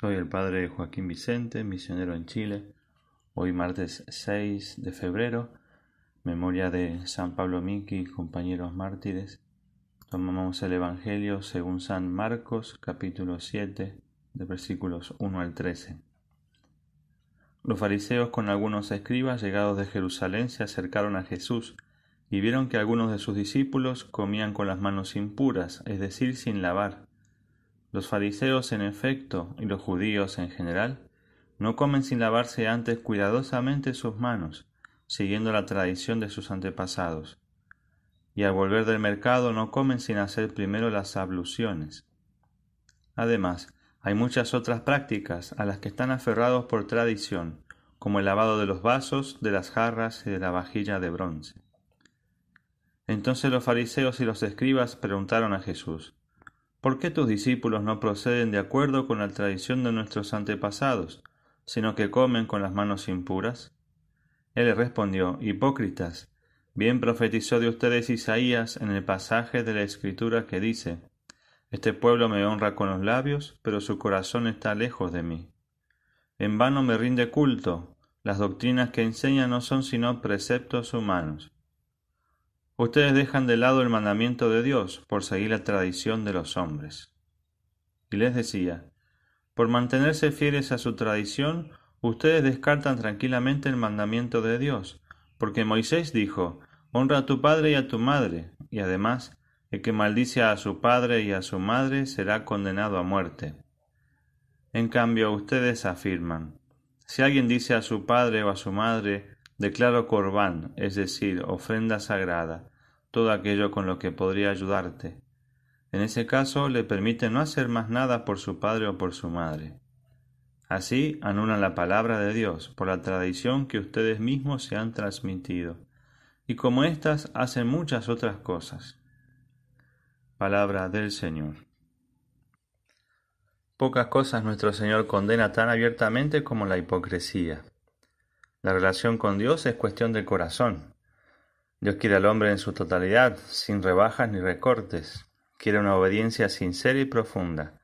Soy el padre Joaquín Vicente, misionero en Chile. Hoy martes 6 de febrero, memoria de San Pablo Miki, compañeros mártires. Tomamos el Evangelio según San Marcos, capítulo 7, de versículos 1 al 13. Los fariseos con algunos escribas llegados de Jerusalén se acercaron a Jesús y vieron que algunos de sus discípulos comían con las manos impuras, es decir, sin lavar los fariseos, en efecto, y los judíos en general, no comen sin lavarse antes cuidadosamente sus manos, siguiendo la tradición de sus antepasados. Y al volver del mercado no comen sin hacer primero las abluciones. Además, hay muchas otras prácticas a las que están aferrados por tradición, como el lavado de los vasos, de las jarras y de la vajilla de bronce. Entonces los fariseos y los escribas preguntaron a Jesús, ¿Por qué tus discípulos no proceden de acuerdo con la tradición de nuestros antepasados, sino que comen con las manos impuras? Él le respondió, Hipócritas, bien profetizó de ustedes Isaías en el pasaje de la Escritura que dice, Este pueblo me honra con los labios, pero su corazón está lejos de mí. En vano me rinde culto, las doctrinas que enseñan no son sino preceptos humanos. Ustedes dejan de lado el mandamiento de Dios por seguir la tradición de los hombres. Y les decía, por mantenerse fieles a su tradición, ustedes descartan tranquilamente el mandamiento de Dios, porque Moisés dijo, honra a tu padre y a tu madre, y además, el que maldice a su padre y a su madre será condenado a muerte. En cambio, ustedes afirman, si alguien dice a su padre o a su madre, declaro corbán, es decir, ofrenda sagrada, todo aquello con lo que podría ayudarte. En ese caso le permite no hacer más nada por su padre o por su madre. Así anulan la palabra de Dios por la tradición que ustedes mismos se han transmitido, y como éstas hacen muchas otras cosas. Palabra del Señor. Pocas cosas nuestro Señor condena tan abiertamente como la hipocresía. La relación con Dios es cuestión del corazón, Dios quiere al hombre en su totalidad, sin rebajas ni recortes. Quiere una obediencia sincera y profunda.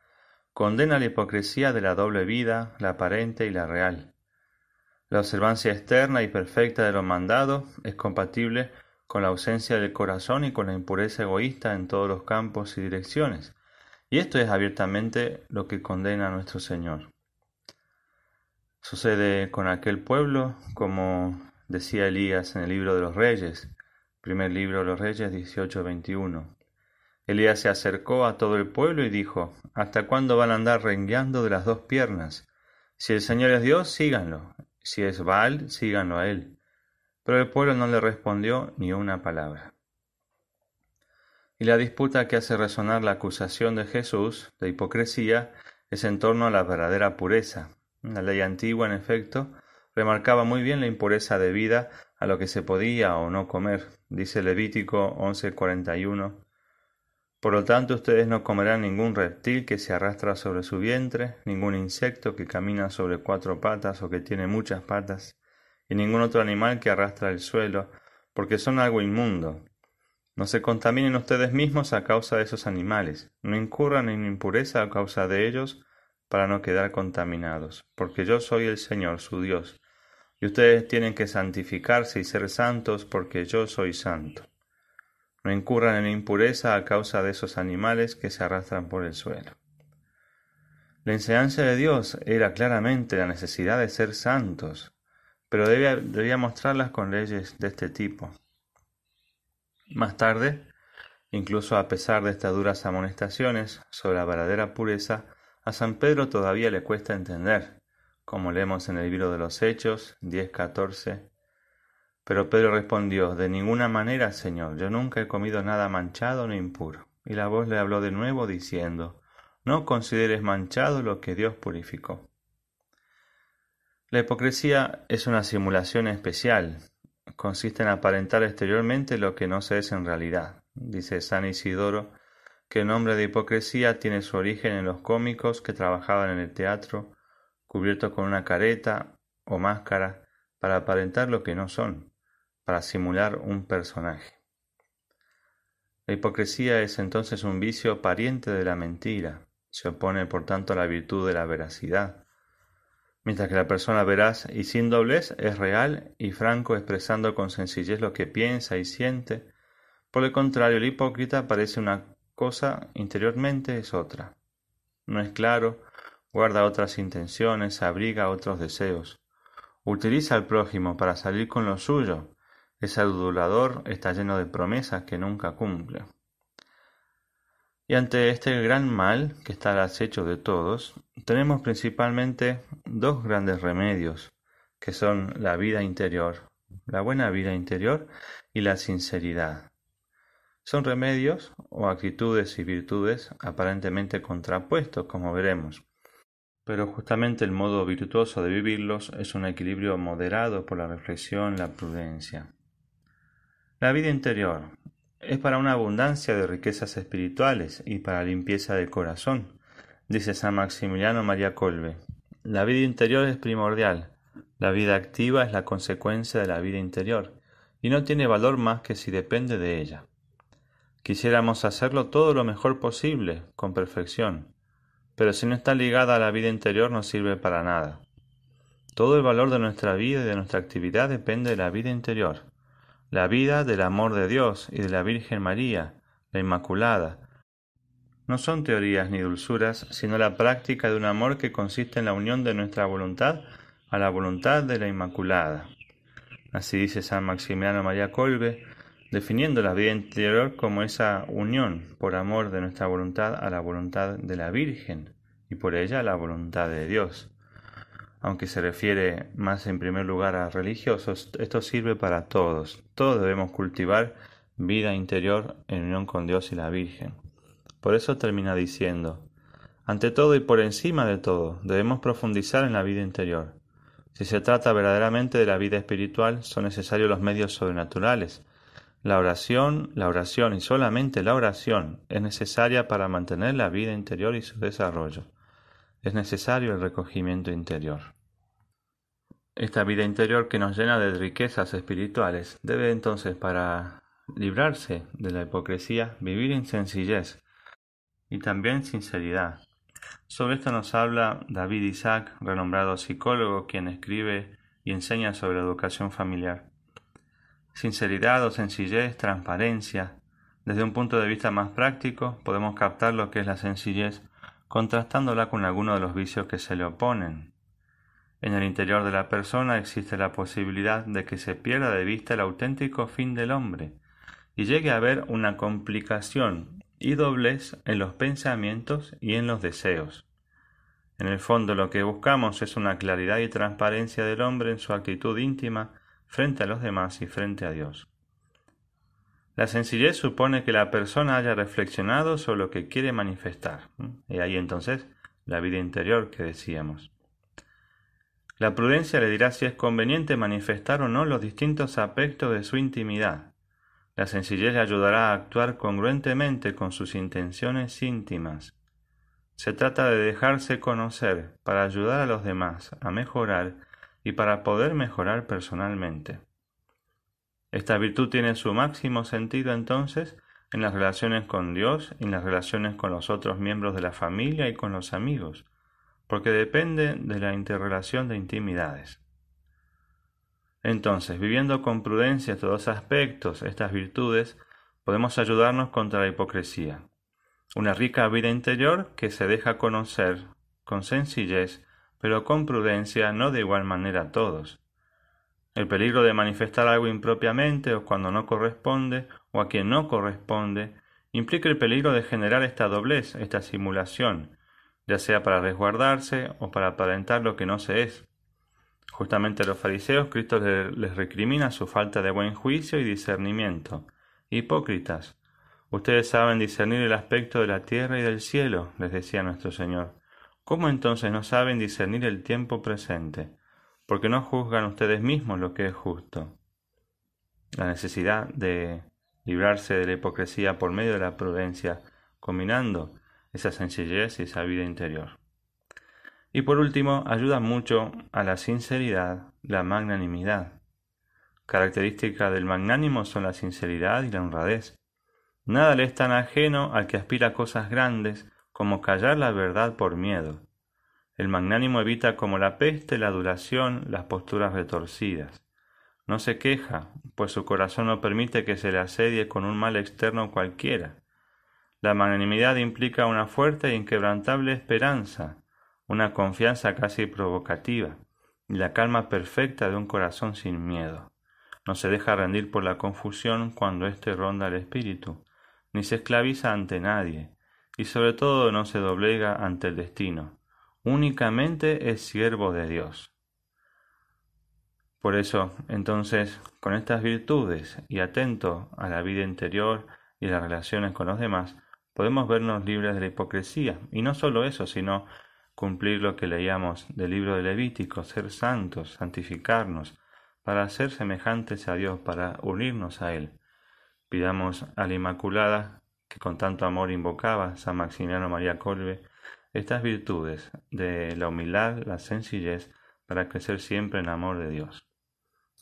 Condena la hipocresía de la doble vida, la aparente y la real. La observancia externa y perfecta de lo mandado es compatible con la ausencia del corazón y con la impureza egoísta en todos los campos y direcciones. Y esto es abiertamente lo que condena nuestro Señor. Sucede con aquel pueblo, como decía Elías en el libro de los Reyes, Primer libro de los Reyes 18:21. Elías se acercó a todo el pueblo y dijo, ¿Hasta cuándo van a andar rengueando de las dos piernas? Si el Señor es Dios, síganlo. Si es Baal, síganlo a él. Pero el pueblo no le respondió ni una palabra. Y la disputa que hace resonar la acusación de Jesús de hipocresía es en torno a la verdadera pureza. La ley antigua, en efecto, remarcaba muy bien la impureza debida a lo que se podía o no comer, dice Levítico 11:41. Por lo tanto, ustedes no comerán ningún reptil que se arrastra sobre su vientre, ningún insecto que camina sobre cuatro patas o que tiene muchas patas, y ningún otro animal que arrastra el suelo, porque son algo inmundo. No se contaminen ustedes mismos a causa de esos animales, no incurran en impureza a causa de ellos, para no quedar contaminados, porque yo soy el Señor, su Dios, y ustedes tienen que santificarse y ser santos porque yo soy santo. No incurran en impureza a causa de esos animales que se arrastran por el suelo. La enseñanza de Dios era claramente la necesidad de ser santos, pero debía, debía mostrarlas con leyes de este tipo. Más tarde, incluso a pesar de estas duras amonestaciones sobre la verdadera pureza, a San Pedro todavía le cuesta entender como leemos en el libro de los Hechos 10:14. Pero Pedro respondió, De ninguna manera, Señor, yo nunca he comido nada manchado ni impuro. Y la voz le habló de nuevo diciendo, No consideres manchado lo que Dios purificó. La hipocresía es una simulación especial. Consiste en aparentar exteriormente lo que no se es en realidad. Dice San Isidoro que el nombre de hipocresía tiene su origen en los cómicos que trabajaban en el teatro cubiertos con una careta o máscara para aparentar lo que no son, para simular un personaje. La hipocresía es entonces un vicio pariente de la mentira, se opone por tanto a la virtud de la veracidad, mientras que la persona veraz y sin doblez es real y franco expresando con sencillez lo que piensa y siente, por el contrario el hipócrita parece una cosa interiormente es otra. No es claro, guarda otras intenciones, abriga otros deseos, utiliza al prójimo para salir con lo suyo, es adulador, está lleno de promesas que nunca cumple. Y ante este gran mal que está al acecho de todos, tenemos principalmente dos grandes remedios, que son la vida interior, la buena vida interior y la sinceridad. Son remedios o actitudes y virtudes aparentemente contrapuestos, como veremos. Pero justamente el modo virtuoso de vivirlos es un equilibrio moderado por la reflexión, la prudencia. La vida interior es para una abundancia de riquezas espirituales y para limpieza de corazón, dice San Maximiliano María Colbe. La vida interior es primordial, la vida activa es la consecuencia de la vida interior, y no tiene valor más que si depende de ella. Quisiéramos hacerlo todo lo mejor posible, con perfección, pero si no está ligada a la vida interior no sirve para nada. Todo el valor de nuestra vida y de nuestra actividad depende de la vida interior la vida del amor de Dios y de la Virgen María, la Inmaculada. No son teorías ni dulzuras, sino la práctica de un amor que consiste en la unión de nuestra voluntad a la voluntad de la Inmaculada. Así dice San Maximiliano María Colbe, definiendo la vida interior como esa unión por amor de nuestra voluntad a la voluntad de la Virgen y por ella a la voluntad de Dios aunque se refiere más en primer lugar a religiosos, esto sirve para todos. Todos debemos cultivar vida interior en unión con Dios y la Virgen. Por eso termina diciendo, ante todo y por encima de todo, debemos profundizar en la vida interior. Si se trata verdaderamente de la vida espiritual, son necesarios los medios sobrenaturales. La oración, la oración y solamente la oración es necesaria para mantener la vida interior y su desarrollo. Es necesario el recogimiento interior. Esta vida interior que nos llena de riquezas espirituales debe entonces, para librarse de la hipocresía, vivir en sencillez y también sinceridad. Sobre esto nos habla David Isaac, renombrado psicólogo, quien escribe y enseña sobre educación familiar. Sinceridad o sencillez, transparencia. Desde un punto de vista más práctico, podemos captar lo que es la sencillez, contrastándola con algunos de los vicios que se le oponen. En el interior de la persona existe la posibilidad de que se pierda de vista el auténtico fin del hombre y llegue a haber una complicación y doblez en los pensamientos y en los deseos. En el fondo lo que buscamos es una claridad y transparencia del hombre en su actitud íntima frente a los demás y frente a Dios. La sencillez supone que la persona haya reflexionado sobre lo que quiere manifestar. Y ahí entonces la vida interior que decíamos. La prudencia le dirá si es conveniente manifestar o no los distintos aspectos de su intimidad. La sencillez le ayudará a actuar congruentemente con sus intenciones íntimas. Se trata de dejarse conocer para ayudar a los demás a mejorar y para poder mejorar personalmente. Esta virtud tiene su máximo sentido entonces en las relaciones con Dios, en las relaciones con los otros miembros de la familia y con los amigos, porque depende de la interrelación de intimidades. Entonces, viviendo con prudencia estos aspectos, estas virtudes, podemos ayudarnos contra la hipocresía. Una rica vida interior que se deja conocer con sencillez, pero con prudencia, no de igual manera a todos. El peligro de manifestar algo impropiamente o cuando no corresponde o a quien no corresponde implica el peligro de generar esta doblez, esta simulación, ya sea para resguardarse o para aparentar lo que no se es. Justamente a los fariseos Cristo les recrimina su falta de buen juicio y discernimiento. Hipócritas, ustedes saben discernir el aspecto de la tierra y del cielo, les decía nuestro Señor. ¿Cómo entonces no saben discernir el tiempo presente? Porque no juzgan ustedes mismos lo que es justo. La necesidad de librarse de la hipocresía por medio de la prudencia, combinando esa sencillez y esa vida interior. Y por último, ayuda mucho a la sinceridad, la magnanimidad. Características del magnánimo son la sinceridad y la honradez. Nada le es tan ajeno al que aspira a cosas grandes como callar la verdad por miedo. El magnánimo evita como la peste la adulación, las posturas retorcidas. No se queja, pues su corazón no permite que se le asedie con un mal externo cualquiera. La magnanimidad implica una fuerte e inquebrantable esperanza, una confianza casi provocativa, y la calma perfecta de un corazón sin miedo. No se deja rendir por la confusión cuando éste ronda el espíritu, ni se esclaviza ante nadie, y sobre todo no se doblega ante el destino. Únicamente es siervo de Dios. Por eso, entonces, con estas virtudes y atento a la vida interior y las relaciones con los demás, podemos vernos libres de la hipocresía. Y no solo eso, sino cumplir lo que leíamos del libro de Levítico, ser santos, santificarnos, para ser semejantes a Dios, para unirnos a Él. Pidamos a la Inmaculada, que con tanto amor invocaba San Maximiliano María Colbe, estas virtudes de la humildad, la sencillez, para crecer siempre en amor de Dios.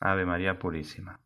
Ave María Purísima.